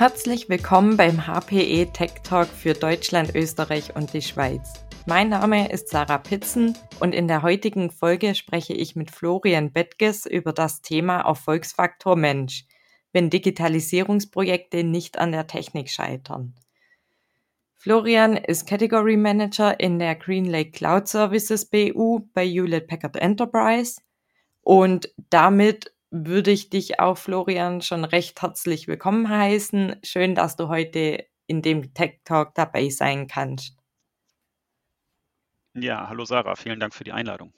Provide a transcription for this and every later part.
Herzlich willkommen beim HPE Tech Talk für Deutschland, Österreich und die Schweiz. Mein Name ist Sarah Pitzen und in der heutigen Folge spreche ich mit Florian Bettges über das Thema Erfolgsfaktor Mensch, wenn Digitalisierungsprojekte nicht an der Technik scheitern. Florian ist Category Manager in der Green Lake Cloud Services BU bei Hewlett Packard Enterprise und damit würde ich dich auch, Florian, schon recht herzlich willkommen heißen. Schön, dass du heute in dem Tech Talk dabei sein kannst. Ja, hallo Sarah, vielen Dank für die Einladung.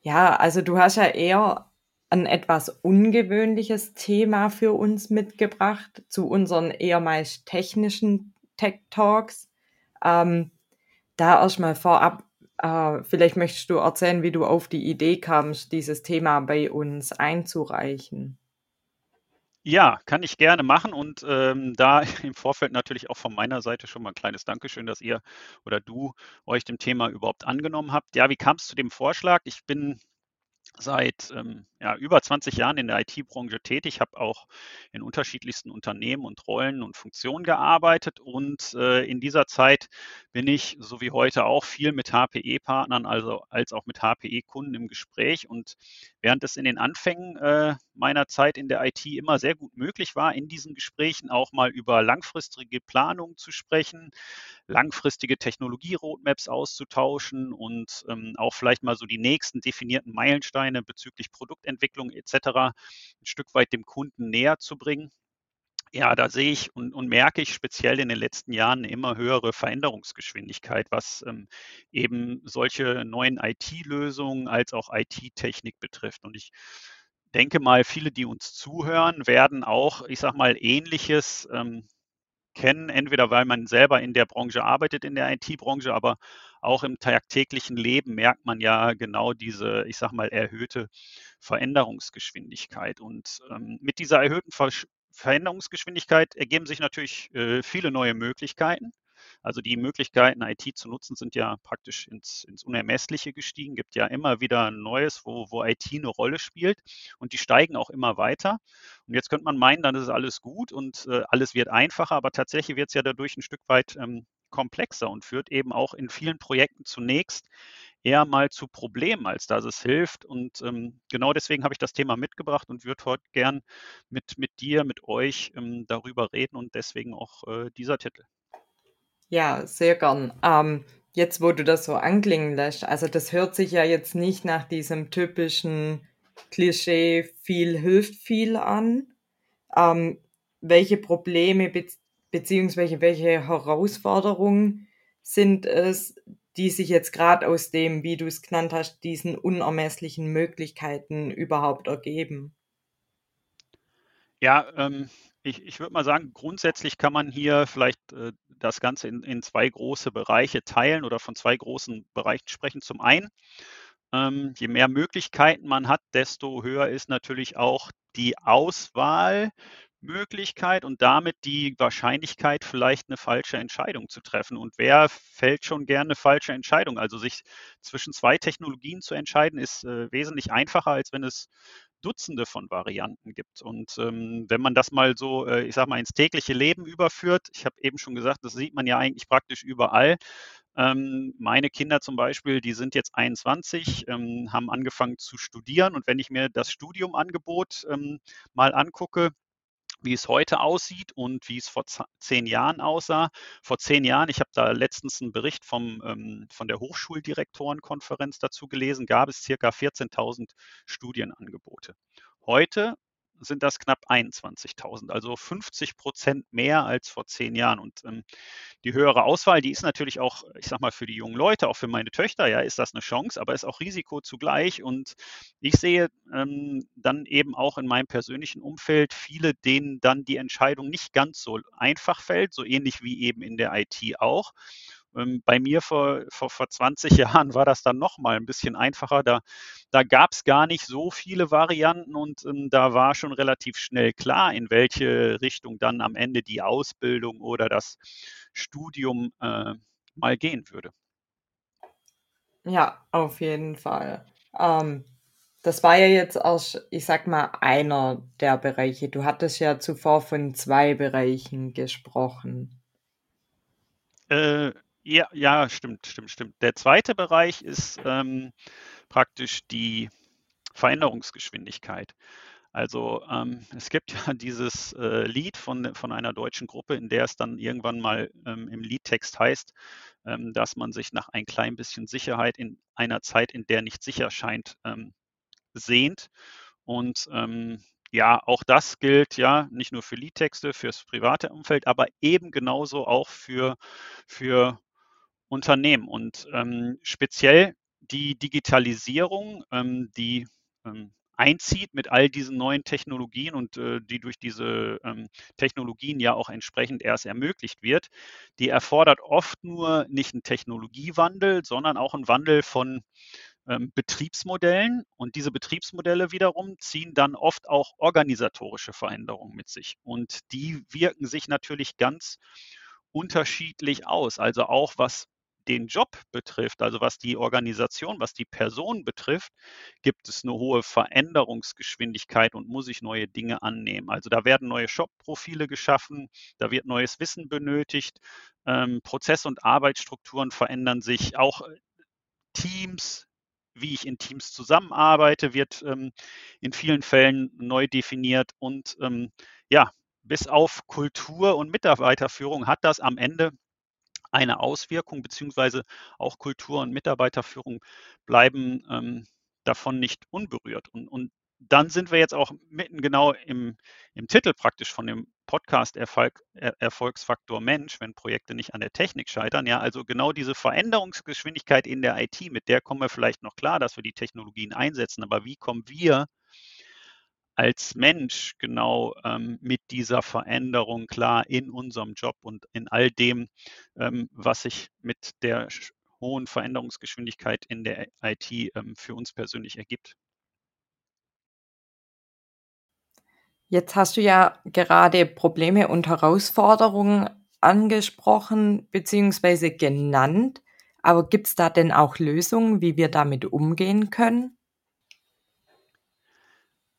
Ja, also du hast ja eher ein etwas ungewöhnliches Thema für uns mitgebracht zu unseren eher meist technischen Tech Talks. Ähm, da erstmal vorab, äh, vielleicht möchtest du erzählen, wie du auf die Idee kamst, dieses Thema bei uns einzureichen. Ja, kann ich gerne machen und ähm, da im Vorfeld natürlich auch von meiner Seite schon mal ein kleines Dankeschön, dass ihr oder du euch dem Thema überhaupt angenommen habt. Ja, wie kam es zu dem Vorschlag? Ich bin seit ähm, ja, über 20 Jahren in der IT-Branche tätig, habe auch in unterschiedlichsten Unternehmen und Rollen und Funktionen gearbeitet und äh, in dieser Zeit bin ich, so wie heute auch, viel mit HPE-Partnern, also als auch mit HPE-Kunden im Gespräch und während es in den Anfängen äh, meiner Zeit in der IT immer sehr gut möglich war, in diesen Gesprächen auch mal über langfristige Planungen zu sprechen, langfristige Technologie-Roadmaps auszutauschen und ähm, auch vielleicht mal so die nächsten definierten Meilensteine bezüglich Produktentwicklung etc. ein Stück weit dem Kunden näher zu bringen. Ja, da sehe ich und, und, merke ich speziell in den letzten Jahren eine immer höhere Veränderungsgeschwindigkeit, was ähm, eben solche neuen IT-Lösungen als auch IT-Technik betrifft. Und ich denke mal, viele, die uns zuhören, werden auch, ich sage mal, ähnliches ähm, kennen, entweder weil man selber in der Branche arbeitet, in der IT-Branche, aber auch im tagtäglichen Leben merkt man ja genau diese, ich sage mal, erhöhte Veränderungsgeschwindigkeit. Und ähm, mit dieser erhöhten Ver Veränderungsgeschwindigkeit ergeben sich natürlich äh, viele neue Möglichkeiten. Also die Möglichkeiten, IT zu nutzen, sind ja praktisch ins, ins Unermessliche gestiegen. Gibt ja immer wieder Neues, wo, wo IT eine Rolle spielt und die steigen auch immer weiter. Und jetzt könnte man meinen, dann ist alles gut und äh, alles wird einfacher, aber tatsächlich wird es ja dadurch ein Stück weit ähm, komplexer und führt eben auch in vielen Projekten zunächst eher mal zu Problemen, als dass es hilft. Und ähm, genau deswegen habe ich das Thema mitgebracht und würde heute gern mit, mit dir, mit euch ähm, darüber reden und deswegen auch äh, dieser Titel. Ja, sehr gern. Ähm, jetzt, wo du das so anklingen lässt, also das hört sich ja jetzt nicht nach diesem typischen Klischee, viel hilft viel an. Ähm, welche Probleme be beziehungsweise welche Herausforderungen sind es, die sich jetzt gerade aus dem, wie du es genannt hast, diesen unermesslichen Möglichkeiten überhaupt ergeben? Ja, ähm, ich, ich würde mal sagen, grundsätzlich kann man hier vielleicht äh, das Ganze in, in zwei große Bereiche teilen oder von zwei großen Bereichen sprechen. Zum einen, ähm, je mehr Möglichkeiten man hat, desto höher ist natürlich auch die Auswahlmöglichkeit und damit die Wahrscheinlichkeit, vielleicht eine falsche Entscheidung zu treffen. Und wer fällt schon gerne eine falsche Entscheidung? Also sich zwischen zwei Technologien zu entscheiden, ist äh, wesentlich einfacher, als wenn es Dutzende von Varianten gibt. Und ähm, wenn man das mal so, äh, ich sag mal, ins tägliche Leben überführt, ich habe eben schon gesagt, das sieht man ja eigentlich praktisch überall. Ähm, meine Kinder zum Beispiel, die sind jetzt 21, ähm, haben angefangen zu studieren und wenn ich mir das Studiumangebot ähm, mal angucke, wie es heute aussieht und wie es vor zehn Jahren aussah. Vor zehn Jahren, ich habe da letztens einen Bericht vom, ähm, von der Hochschuldirektorenkonferenz dazu gelesen, gab es circa 14.000 Studienangebote. Heute sind das knapp 21.000, also 50 Prozent mehr als vor zehn Jahren. Und ähm, die höhere Auswahl, die ist natürlich auch, ich sag mal, für die jungen Leute, auch für meine Töchter, ja, ist das eine Chance, aber ist auch Risiko zugleich. Und ich sehe ähm, dann eben auch in meinem persönlichen Umfeld viele, denen dann die Entscheidung nicht ganz so einfach fällt, so ähnlich wie eben in der IT auch. Ähm, bei mir vor, vor, vor 20 Jahren war das dann nochmal ein bisschen einfacher. Da, da gab es gar nicht so viele Varianten und ähm, da war schon relativ schnell klar, in welche Richtung dann am Ende die Ausbildung oder das Studium äh, mal gehen würde. Ja, auf jeden Fall. Ähm, Das war ja jetzt erst, ich sag mal, einer der Bereiche. Du hattest ja zuvor von zwei Bereichen gesprochen. Äh, ja, ja, stimmt, stimmt, stimmt. Der zweite Bereich ist ähm, praktisch die Veränderungsgeschwindigkeit. Also ähm, es gibt ja dieses äh, Lied von, von einer deutschen Gruppe, in der es dann irgendwann mal ähm, im Liedtext heißt, ähm, dass man sich nach ein klein bisschen Sicherheit in einer Zeit, in der nicht sicher scheint, ähm, sehnt. Und ähm, ja, auch das gilt ja nicht nur für Liedtexte, fürs private Umfeld, aber eben genauso auch für, für Unternehmen. Und ähm, speziell die Digitalisierung, ähm, die ähm, einzieht mit all diesen neuen Technologien und äh, die durch diese ähm, Technologien ja auch entsprechend erst ermöglicht wird, die erfordert oft nur nicht einen Technologiewandel, sondern auch einen Wandel von ähm, Betriebsmodellen. Und diese Betriebsmodelle wiederum ziehen dann oft auch organisatorische Veränderungen mit sich. Und die wirken sich natürlich ganz unterschiedlich aus. Also auch was den Job betrifft, also was die Organisation, was die Person betrifft, gibt es eine hohe Veränderungsgeschwindigkeit und muss ich neue Dinge annehmen. Also da werden neue Shop-Profile geschaffen, da wird neues Wissen benötigt, ähm, Prozess- und Arbeitsstrukturen verändern sich, auch äh, Teams, wie ich in Teams zusammenarbeite, wird ähm, in vielen Fällen neu definiert und ähm, ja, bis auf Kultur und Mitarbeiterführung hat das am Ende eine Auswirkung, beziehungsweise auch Kultur und Mitarbeiterführung bleiben ähm, davon nicht unberührt. Und, und dann sind wir jetzt auch mitten genau im, im Titel praktisch von dem Podcast Erfolg, er, Erfolgsfaktor Mensch, wenn Projekte nicht an der Technik scheitern. Ja, also genau diese Veränderungsgeschwindigkeit in der IT, mit der kommen wir vielleicht noch klar, dass wir die Technologien einsetzen. Aber wie kommen wir als Mensch genau ähm, mit dieser Veränderung klar in unserem Job und in all dem, ähm, was sich mit der hohen Veränderungsgeschwindigkeit in der IT ähm, für uns persönlich ergibt. Jetzt hast du ja gerade Probleme und Herausforderungen angesprochen bzw. genannt. Aber gibt es da denn auch Lösungen, wie wir damit umgehen können?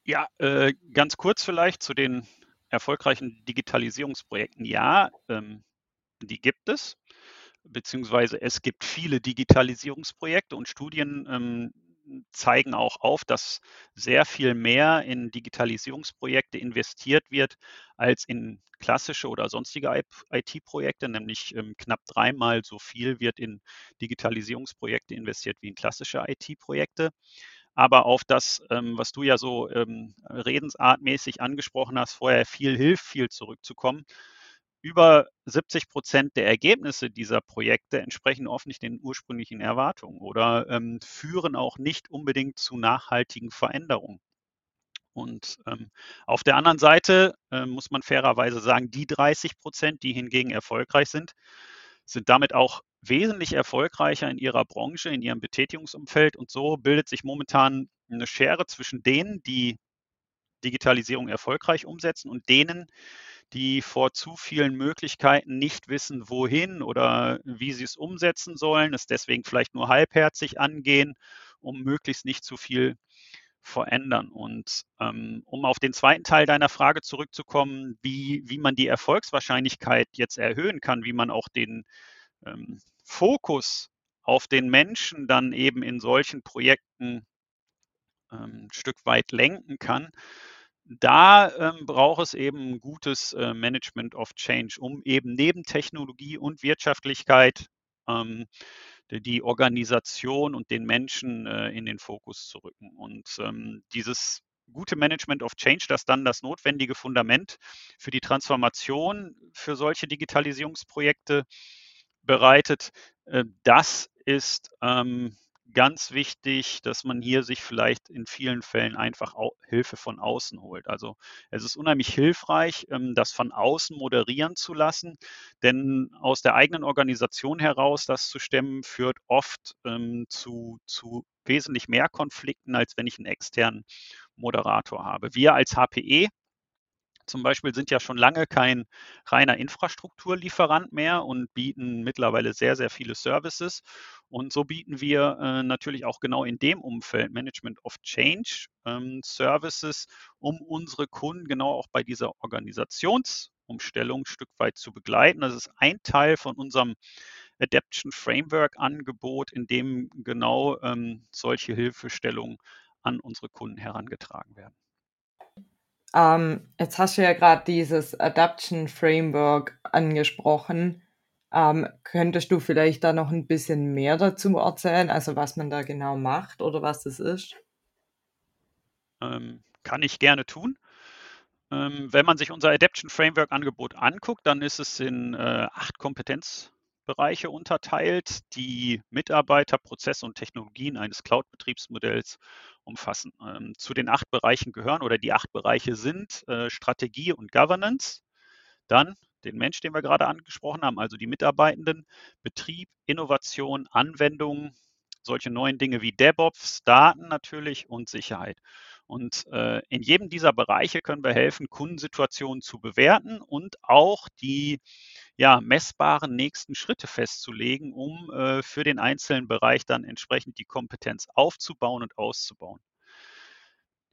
Ja, äh, ganz kurz vielleicht zu den erfolgreichen Digitalisierungsprojekten. Ja, ähm, die gibt es, beziehungsweise es gibt viele Digitalisierungsprojekte und Studien ähm, zeigen auch auf, dass sehr viel mehr in Digitalisierungsprojekte investiert wird als in klassische oder sonstige IT-Projekte, nämlich ähm, knapp dreimal so viel wird in Digitalisierungsprojekte investiert wie in klassische IT-Projekte aber auf das, ähm, was du ja so ähm, redensartmäßig angesprochen hast, vorher viel hilft, viel zurückzukommen. Über 70 Prozent der Ergebnisse dieser Projekte entsprechen oft nicht den ursprünglichen Erwartungen oder ähm, führen auch nicht unbedingt zu nachhaltigen Veränderungen. Und ähm, auf der anderen Seite äh, muss man fairerweise sagen, die 30 Prozent, die hingegen erfolgreich sind, sind damit auch wesentlich erfolgreicher in ihrer Branche, in ihrem Betätigungsumfeld. Und so bildet sich momentan eine Schere zwischen denen, die Digitalisierung erfolgreich umsetzen und denen, die vor zu vielen Möglichkeiten nicht wissen, wohin oder wie sie es umsetzen sollen, es deswegen vielleicht nur halbherzig angehen, um möglichst nicht zu viel verändern. Und ähm, um auf den zweiten Teil deiner Frage zurückzukommen, wie, wie man die Erfolgswahrscheinlichkeit jetzt erhöhen kann, wie man auch den ähm, Fokus auf den Menschen dann eben in solchen Projekten ähm, ein Stück weit lenken kann, da ähm, braucht es eben ein gutes äh, Management of Change, um eben neben Technologie und Wirtschaftlichkeit ähm, die Organisation und den Menschen äh, in den Fokus zu rücken. Und ähm, dieses gute Management of Change, das dann das notwendige Fundament für die Transformation für solche Digitalisierungsprojekte bereitet, äh, das ist ähm, ganz wichtig, dass man hier sich vielleicht in vielen Fällen einfach Hilfe von außen holt. Also es ist unheimlich hilfreich, ähm, das von außen moderieren zu lassen, denn aus der eigenen Organisation heraus das zu stemmen, führt oft ähm, zu, zu wesentlich mehr Konflikten, als wenn ich einen externen Moderator habe. Wir als HPE zum Beispiel sind ja schon lange kein reiner Infrastrukturlieferant mehr und bieten mittlerweile sehr, sehr viele Services. Und so bieten wir äh, natürlich auch genau in dem Umfeld Management of Change ähm, Services, um unsere Kunden genau auch bei dieser Organisationsumstellung ein Stück weit zu begleiten. Das ist ein Teil von unserem Adaption Framework Angebot, in dem genau ähm, solche Hilfestellungen an unsere Kunden herangetragen werden. Ähm, jetzt hast du ja gerade dieses Adaption Framework angesprochen. Ähm, könntest du vielleicht da noch ein bisschen mehr dazu erzählen, also was man da genau macht oder was das ist? Ähm, kann ich gerne tun. Ähm, wenn man sich unser Adaption Framework Angebot anguckt, dann ist es in äh, acht Kompetenzbereiche unterteilt, die Mitarbeiter, Prozesse und Technologien eines Cloud-Betriebsmodells umfassen. Ähm, zu den acht Bereichen gehören oder die acht Bereiche sind äh, Strategie und Governance, dann den Mensch, den wir gerade angesprochen haben, also die Mitarbeitenden, Betrieb, Innovation, Anwendung, solche neuen Dinge wie DevOps, Daten natürlich und Sicherheit. Und äh, in jedem dieser Bereiche können wir helfen, Kundensituationen zu bewerten und auch die ja, messbaren nächsten Schritte festzulegen, um äh, für den einzelnen Bereich dann entsprechend die Kompetenz aufzubauen und auszubauen.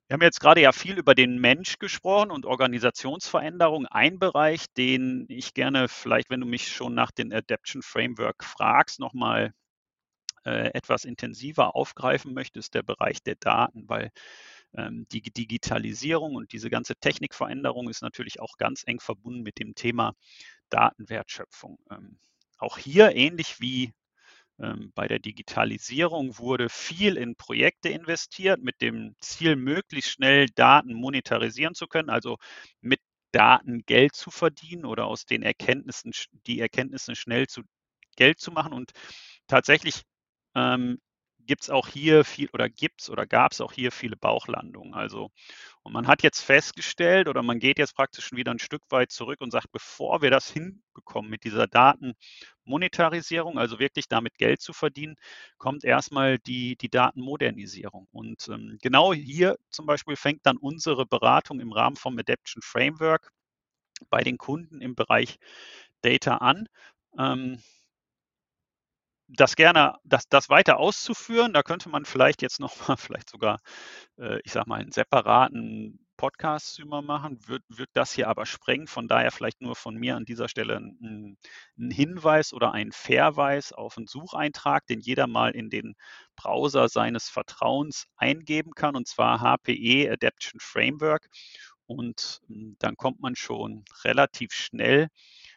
Wir haben jetzt gerade ja viel über den Mensch gesprochen und Organisationsveränderung. Ein Bereich, den ich gerne vielleicht, wenn du mich schon nach dem Adaption Framework fragst, nochmal äh, etwas intensiver aufgreifen möchte, ist der Bereich der Daten, weil die Digitalisierung und diese ganze Technikveränderung ist natürlich auch ganz eng verbunden mit dem Thema Datenwertschöpfung. Ähm, auch hier ähnlich wie ähm, bei der Digitalisierung wurde viel in Projekte investiert mit dem Ziel, möglichst schnell Daten monetarisieren zu können, also mit Daten Geld zu verdienen oder aus den Erkenntnissen, die Erkenntnisse schnell zu Geld zu machen. Und tatsächlich ähm, gibt es auch hier viel oder gibt es oder gab es auch hier viele Bauchlandungen. Also, und man hat jetzt festgestellt oder man geht jetzt praktisch schon wieder ein Stück weit zurück und sagt, bevor wir das hinbekommen mit dieser Datenmonetarisierung, also wirklich damit Geld zu verdienen, kommt erstmal die, die Datenmodernisierung. Und ähm, genau hier zum Beispiel fängt dann unsere Beratung im Rahmen vom Adaption Framework bei den Kunden im Bereich Data an. Ähm, das gerne, das, das weiter auszuführen, da könnte man vielleicht jetzt nochmal, vielleicht sogar, äh, ich sag mal, einen separaten Podcast über machen, wird, wird das hier aber sprengen. Von daher vielleicht nur von mir an dieser Stelle ein, ein Hinweis oder ein Verweis auf einen Sucheintrag, den jeder mal in den Browser seines Vertrauens eingeben kann, und zwar HPE Adaption Framework. Und hm, dann kommt man schon relativ schnell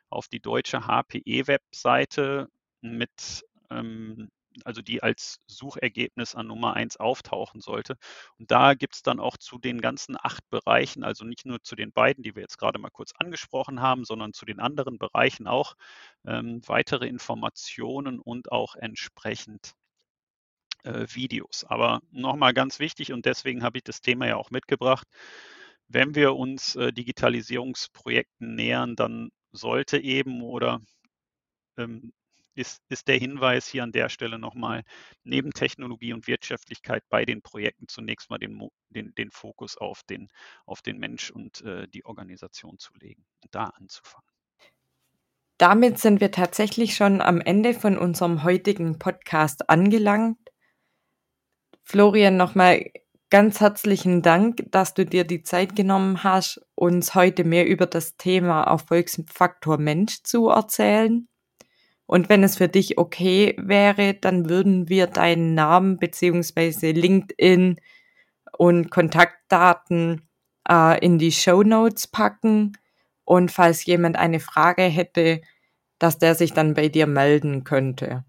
auf die deutsche HPE-Webseite mit ähm, also die als Suchergebnis an Nummer 1 auftauchen sollte. Und da gibt es dann auch zu den ganzen acht Bereichen, also nicht nur zu den beiden, die wir jetzt gerade mal kurz angesprochen haben, sondern zu den anderen Bereichen auch ähm, weitere Informationen und auch entsprechend äh, Videos. Aber nochmal ganz wichtig und deswegen habe ich das Thema ja auch mitgebracht. Wenn wir uns äh, Digitalisierungsprojekten nähern, dann sollte eben oder ähm, ist, ist der Hinweis hier an der Stelle nochmal, neben Technologie und Wirtschaftlichkeit bei den Projekten zunächst mal den, den, den Fokus auf den, auf den Mensch und äh, die Organisation zu legen und da anzufangen. Damit sind wir tatsächlich schon am Ende von unserem heutigen Podcast angelangt. Florian, nochmal ganz herzlichen Dank, dass du dir die Zeit genommen hast, uns heute mehr über das Thema Erfolgsfaktor Mensch zu erzählen. Und wenn es für dich okay wäre, dann würden wir deinen Namen beziehungsweise LinkedIn und Kontaktdaten äh, in die Show Notes packen. Und falls jemand eine Frage hätte, dass der sich dann bei dir melden könnte.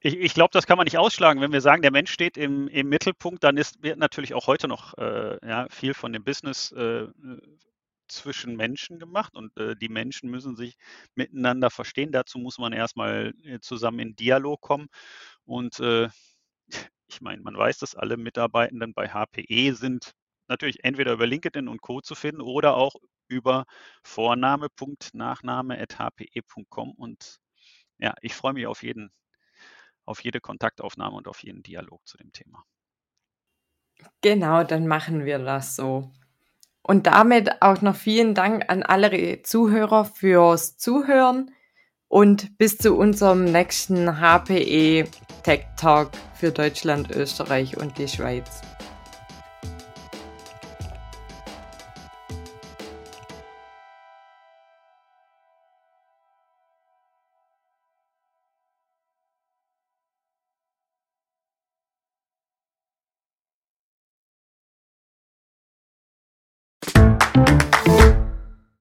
Ich, ich glaube, das kann man nicht ausschlagen. Wenn wir sagen, der Mensch steht im, im Mittelpunkt, dann ist, wird natürlich auch heute noch äh, ja, viel von dem Business äh, zwischen Menschen gemacht und äh, die Menschen müssen sich miteinander verstehen. Dazu muss man erstmal äh, zusammen in Dialog kommen. Und äh, ich meine, man weiß, dass alle Mitarbeitenden bei HPE sind natürlich entweder über LinkedIn und Co. zu finden oder auch über Vorname.nachname.hpe.com. Und ja, ich freue mich auf jeden, auf jede Kontaktaufnahme und auf jeden Dialog zu dem Thema. Genau, dann machen wir das so. Und damit auch noch vielen Dank an alle Zuhörer fürs Zuhören und bis zu unserem nächsten HPE Tech Talk für Deutschland, Österreich und die Schweiz.